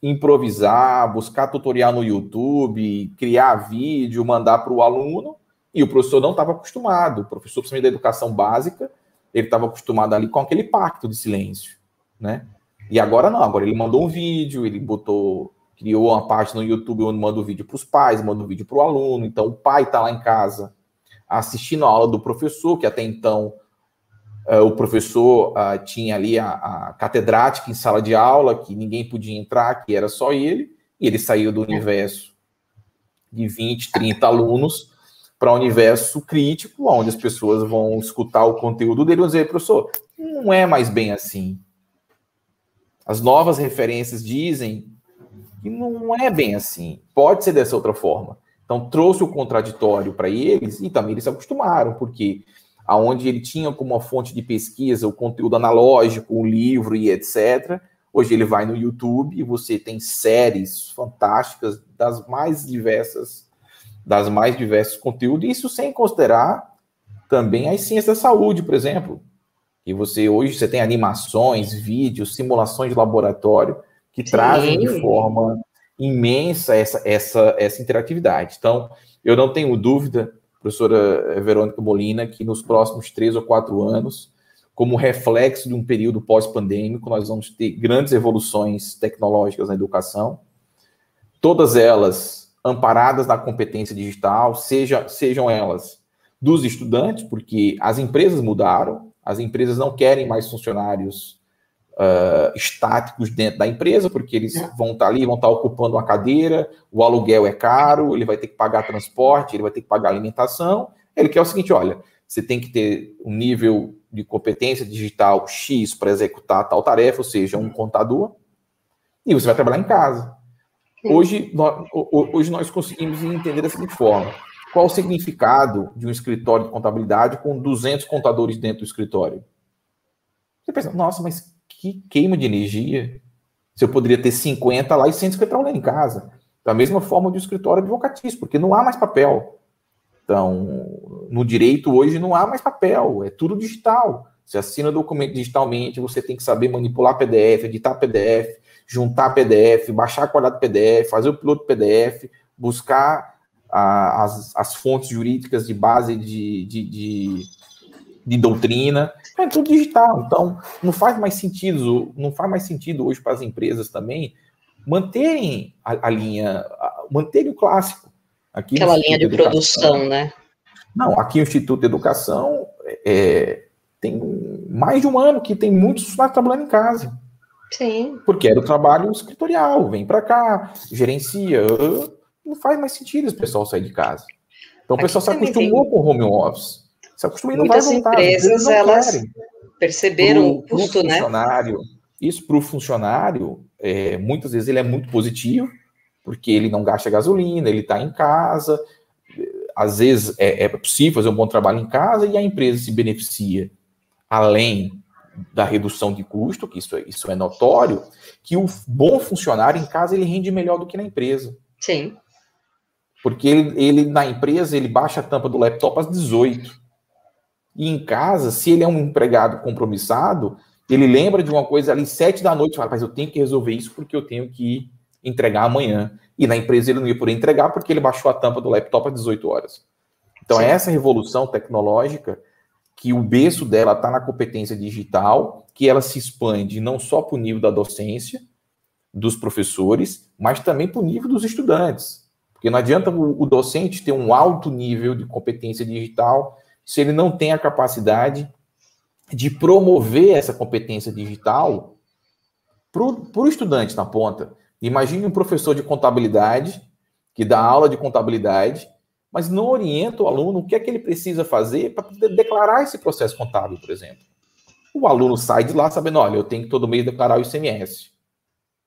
improvisar, buscar tutorial no YouTube, criar vídeo, mandar para o aluno, e o professor não estava acostumado. O professor, principalmente da educação básica, ele estava acostumado ali com aquele pacto de silêncio, né? E agora não, agora ele mandou um vídeo, ele botou criou uma página no YouTube onde manda o vídeo para os pais, manda o vídeo para o aluno. Então, o pai está lá em casa assistindo a aula do professor, que até então uh, o professor uh, tinha ali a, a, catedrática em sala de aula, que ninguém podia entrar, que era só ele, e ele saiu do universo de 20, 30 alunos para um universo crítico, onde as pessoas vão escutar o conteúdo dele e vão dizer, professor, não é mais bem assim. As novas referências dizem que não é bem assim. Pode ser dessa outra forma. Então, trouxe o contraditório para eles e também eles se acostumaram, porque aonde ele tinha como uma fonte de pesquisa o conteúdo analógico, o livro e etc., hoje ele vai no YouTube e você tem séries fantásticas das mais diversas das mais diversos conteúdos, isso sem considerar também as ciências da saúde, por exemplo. E você hoje você tem animações, vídeos, simulações de laboratório que Sim. trazem de forma imensa essa, essa, essa interatividade. Então, eu não tenho dúvida, professora Verônica Molina, que nos próximos três ou quatro anos, como reflexo de um período pós-pandêmico, nós vamos ter grandes evoluções tecnológicas na educação, todas elas amparadas na competência digital, seja, sejam elas dos estudantes, porque as empresas mudaram, as empresas não querem mais funcionários uh, estáticos dentro da empresa, porque eles é. vão estar ali, vão estar ocupando uma cadeira, o aluguel é caro, ele vai ter que pagar transporte, ele vai ter que pagar alimentação. Ele quer o seguinte: olha, você tem que ter um nível de competência digital X para executar tal tarefa, ou seja, um contador, e você vai trabalhar em casa. Hoje nós, hoje nós conseguimos entender da seguinte forma: qual o significado de um escritório de contabilidade com 200 contadores dentro do escritório? Você pensa, nossa, mas que queima de energia. Se eu poderia ter 50 lá e 150 trabalhando em casa. Da mesma forma de um escritório advocatício, porque não há mais papel. Então, no direito hoje não há mais papel, é tudo digital. Você assina documento digitalmente, você tem que saber manipular PDF, editar PDF, juntar PDF, baixar a qualidade PDF, fazer o piloto PDF, buscar a, as, as fontes jurídicas de base de, de, de, de doutrina, é tudo digital. Então, não faz mais sentido, não faz mais sentido hoje para as empresas também manterem a, a linha, a, manterem o clássico. Aqui Aquela linha de, de produção, né? Não, aqui o Instituto de Educação é, tem mais de um ano que tem muitos funcionários trabalhando em casa. Sim. Porque era o trabalho escritorial, vem para cá, gerencia. Não faz mais sentido esse pessoal sair de casa. Então o pessoal se acostumou tem... com o home office. Se acostumou e não Muitas vai voltar. empresas, elas querem. perceberam o custo, né? Isso para o funcionário, é, muitas vezes ele é muito positivo, porque ele não gasta gasolina, ele está em casa, às vezes é, é possível fazer um bom trabalho em casa e a empresa se beneficia, além da redução de custo, que isso é, isso é notório, que o bom funcionário em casa ele rende melhor do que na empresa. Sim. Porque ele, ele na empresa ele baixa a tampa do laptop às 18. E em casa, se ele é um empregado compromissado, ele lembra de uma coisa ali sete da noite, fala, mas eu tenho que resolver isso porque eu tenho que entregar amanhã. E na empresa ele não ia poder entregar porque ele baixou a tampa do laptop às 18 horas. Então, Sim. essa revolução tecnológica que o berço dela está na competência digital, que ela se expande não só para o nível da docência, dos professores, mas também para o nível dos estudantes. Porque não adianta o, o, docente ter um alto nível de competência digital se ele não tem a capacidade de promover essa competência digital para o estudante na ponta. Imagine um professor de contabilidade que dá aula de contabilidade mas não orienta o aluno o que é que ele precisa fazer para declarar esse processo contábil, por exemplo. O aluno sai de lá sabendo, olha, eu tenho que todo mês declarar o ICMS.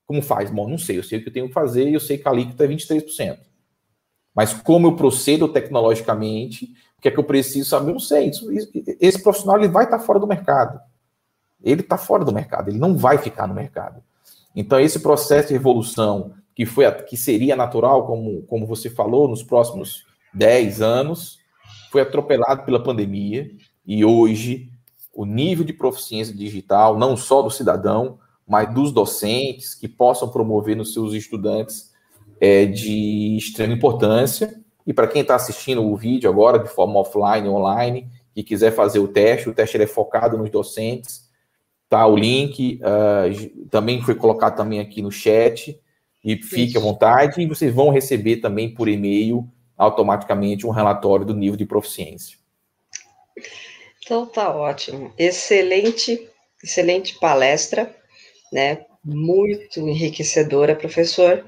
Como faz? Bom, não sei, eu sei o que eu tenho que fazer e eu sei que a alíquota é 23%. Mas como eu procedo tecnologicamente, o que é que eu preciso saber? Não sei. esse profissional ele vai estar fora do mercado. Ele está fora do mercado, ele não vai ficar no mercado. Então, esse processo de evolução que foi que seria natural, como, como você falou, nos próximos 10 anos, foi atropelado pela pandemia e hoje o nível de proficiência digital, não só do cidadão, mas dos docentes que possam promover nos seus estudantes é de extrema importância. E para quem está assistindo o vídeo agora de forma offline, online, que quiser fazer o teste, o teste é focado nos docentes, tá? O link uh, também foi colocado também aqui no chat e fique à vontade. E vocês vão receber também por e-mail automaticamente um relatório do nível de proficiência. Então tá ótimo. Excelente, excelente palestra, né? Muito enriquecedora, professor.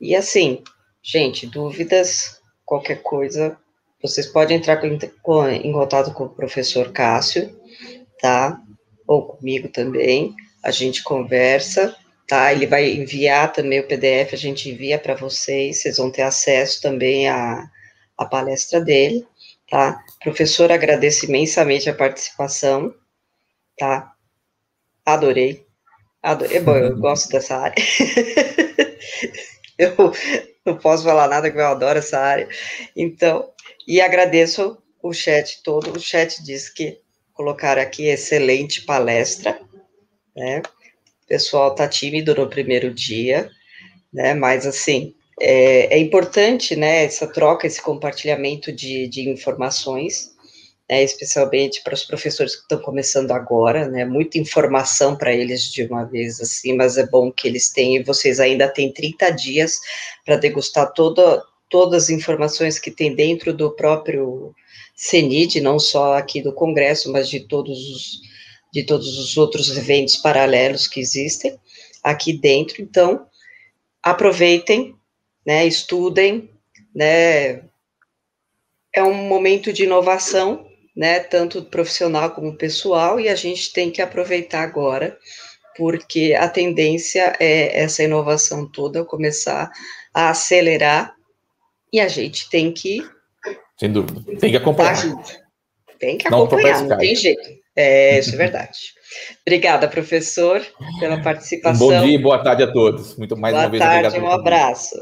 E assim, gente, dúvidas, qualquer coisa, vocês podem entrar em contato com o professor Cássio, tá? Ou comigo também, a gente conversa, tá? Ele vai enviar também o PDF, a gente envia para vocês, vocês vão ter acesso também à, à palestra dele, tá? Professor, agradeço imensamente a participação, tá? Adorei. Adorei. Bom, eu gosto dessa área. eu não posso falar nada que eu adoro essa área. Então, e agradeço o chat todo. O chat diz que colocaram aqui excelente palestra, né? O pessoal tá tímido no primeiro dia, né? Mas assim, é, é importante, né? Essa troca, esse compartilhamento de, de informações né, especialmente para os professores que estão começando agora, né, muita informação para eles de uma vez assim, mas é bom que eles tenham, vocês ainda têm 30 dias para degustar toda, todas as informações que tem dentro do próprio CENID, não só aqui do Congresso, mas de todos os, de todos os outros eventos paralelos que existem aqui dentro, então, aproveitem, né, estudem, né, é um momento de inovação, né, tanto profissional como pessoal, e a gente tem que aproveitar agora, porque a tendência é essa inovação toda começar a acelerar, e a gente tem que. Sem dúvida, tem que acompanhar. Tem que acompanhar, não, não tem jeito. É, isso é verdade. Obrigada, professor, pela participação. Um bom dia e boa tarde a todos. Muito mais boa uma vez tarde, obrigado. Um abraço.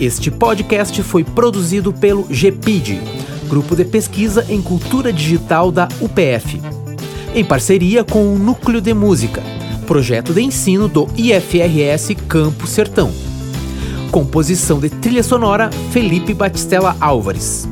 Este podcast foi produzido pelo GPID, Grupo de Pesquisa em Cultura Digital da UPF, em parceria com o Núcleo de Música, projeto de ensino do IFRS Campo Sertão. Composição de trilha sonora Felipe Batistella Álvares.